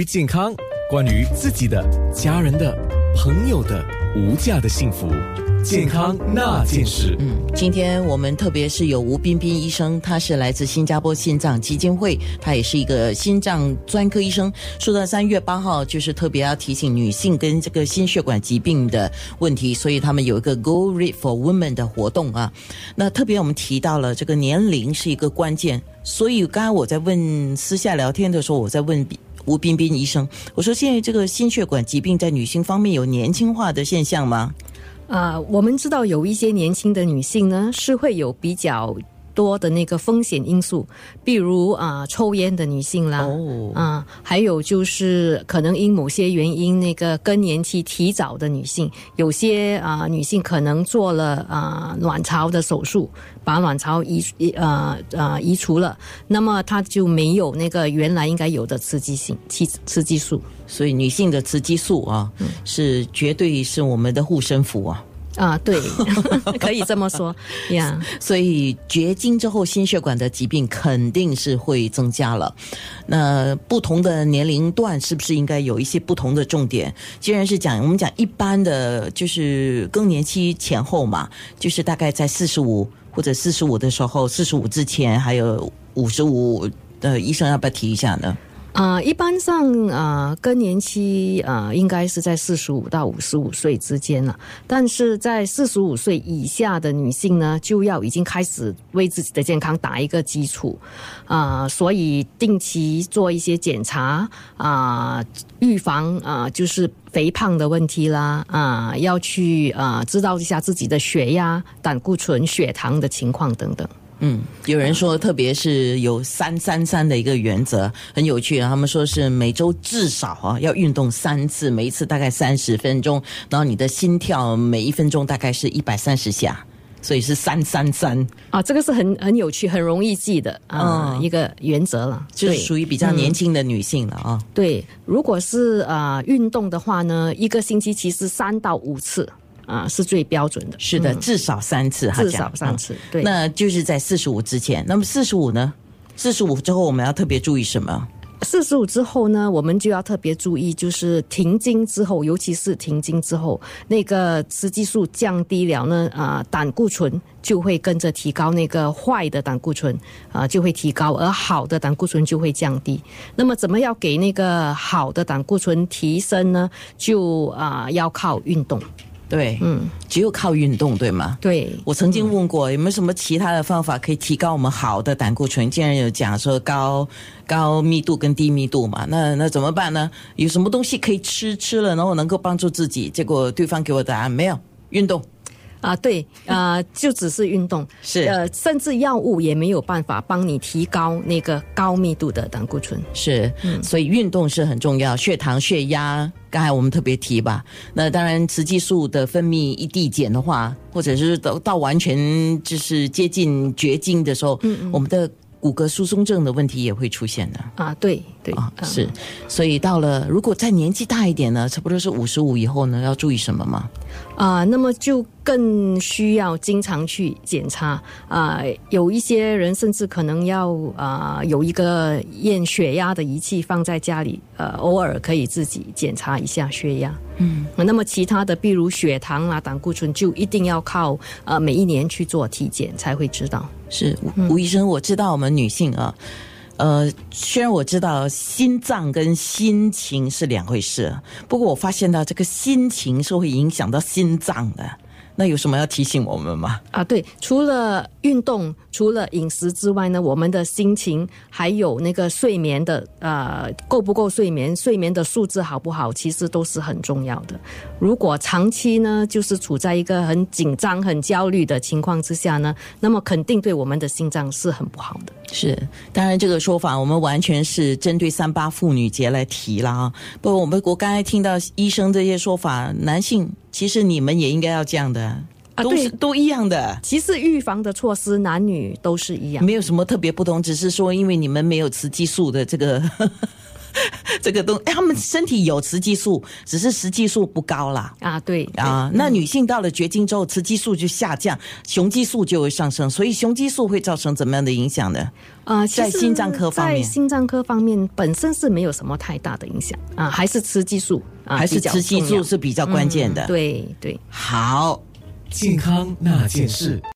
于健康，关于自己的、家人的、朋友的无价的幸福，健康那件事。嗯，今天我们特别是有吴彬彬医生，他是来自新加坡心脏基金会，他也是一个心脏专科医生。说到三月八号，就是特别要提醒女性跟这个心血管疾病的问题，所以他们有一个 Go Read for Women 的活动啊。那特别我们提到了这个年龄是一个关键，所以刚刚我在问私下聊天的时候，我在问。吴彬彬医生，我说现在这个心血管疾病在女性方面有年轻化的现象吗？啊，我们知道有一些年轻的女性呢，是会有比较。多的那个风险因素，比如啊，抽烟的女性啦，啊，还有就是可能因某些原因那个更年期提早的女性，有些啊女性可能做了啊卵巢的手术，把卵巢移呃呃移除了，那么她就没有那个原来应该有的雌激性雌雌激素，所以女性的雌激素啊，是绝对是我们的护身符啊。啊，对，可以这么说呀。所以绝经之后，心血管的疾病肯定是会增加了。那不同的年龄段是不是应该有一些不同的重点？既然是讲我们讲一般的，就是更年期前后嘛，就是大概在四十五或者四十五的时候，四十五之前还有五十五的医生要不要提一下呢？啊，一般上啊，更年期啊，应该是在四十五到五十五岁之间了。但是在四十五岁以下的女性呢，就要已经开始为自己的健康打一个基础啊，所以定期做一些检查啊，预防啊，就是肥胖的问题啦啊，要去啊，知道一下自己的血压、胆固醇、血糖的情况等等。嗯，有人说，特别是有三三三的一个原则，很有趣。他们说是每周至少啊要运动三次，每一次大概三十分钟，然后你的心跳每一分钟大概是一百三十下，所以是三三三啊。这个是很很有趣、很容易记的啊一个原则了，就是属于比较年轻的女性了啊。对，如果是啊运动的话呢，一个星期其实三到五次。啊，是最标准的，是的，至少三次，至少三次，对，那就是在四十五之前。那么四十五呢？四十五之后我们要特别注意什么？四十五之后呢，我们就要特别注意，就是停经之后，尤其是停经之后，那个雌激素降低了呢，啊，胆固醇就会跟着提高，那个坏的胆固醇啊就会提高，而好的胆固醇就会降低。那么，怎么要给那个好的胆固醇提升呢？就啊，要靠运动。对，嗯，只有靠运动，对吗？对，我曾经问过有没有什么其他的方法可以提高我们好的胆固醇？竟然有讲说高高密度跟低密度嘛，那那怎么办呢？有什么东西可以吃吃了，然后能够帮助自己？结果对方给我答案没有，运动。啊，对，啊，就只是运动，是，呃，甚至药物也没有办法帮你提高那个高密度的胆固醇，是，嗯。所以运动是很重要，血糖、血压，刚才我们特别提吧。那当然，雌激素的分泌一递减的话，或者是到到完全就是接近绝经的时候，嗯嗯，我们的。骨骼疏松症的问题也会出现的。啊，对对啊，是，所以到了如果再年纪大一点呢，差不多是五十五以后呢，要注意什么吗？啊，那么就更需要经常去检查啊，有一些人甚至可能要啊有一个验血压的仪器放在家里，呃，偶尔可以自己检查一下血压。嗯，那么其他的，比如血糖啊、胆固醇，就一定要靠呃每一年去做体检才会知道。是吴医生，我知道我们女性啊，呃，呃虽然我知道心脏跟心情是两回事，不过我发现到这个心情是会影响到心脏的。那有什么要提醒我们吗？啊，对，除了运动、除了饮食之外呢，我们的心情还有那个睡眠的呃够不够睡眠，睡眠的素质好不好，其实都是很重要的。如果长期呢，就是处在一个很紧张、很焦虑的情况之下呢，那么肯定对我们的心脏是很不好的。是，当然这个说法我们完全是针对三八妇女节来提了啊。不过我们我刚才听到医生这些说法，男性。其实你们也应该要这样的啊，都是都一样的。其实预防的措施，男女都是一样，没有什么特别不同，只是说因为你们没有雌激素的这个 这个东，他们身体有雌激素，只是雌激素不高啦。啊，对啊，那女性到了绝经之后，雌激素就下降，雄激素就会上升，所以雄激素会造成怎么样的影响呢？啊，在心脏科方面，在心脏科方面本身是没有什么太大的影响啊，还是雌激素啊，还是雌激素是比较关键的。对对，好，健康那件事。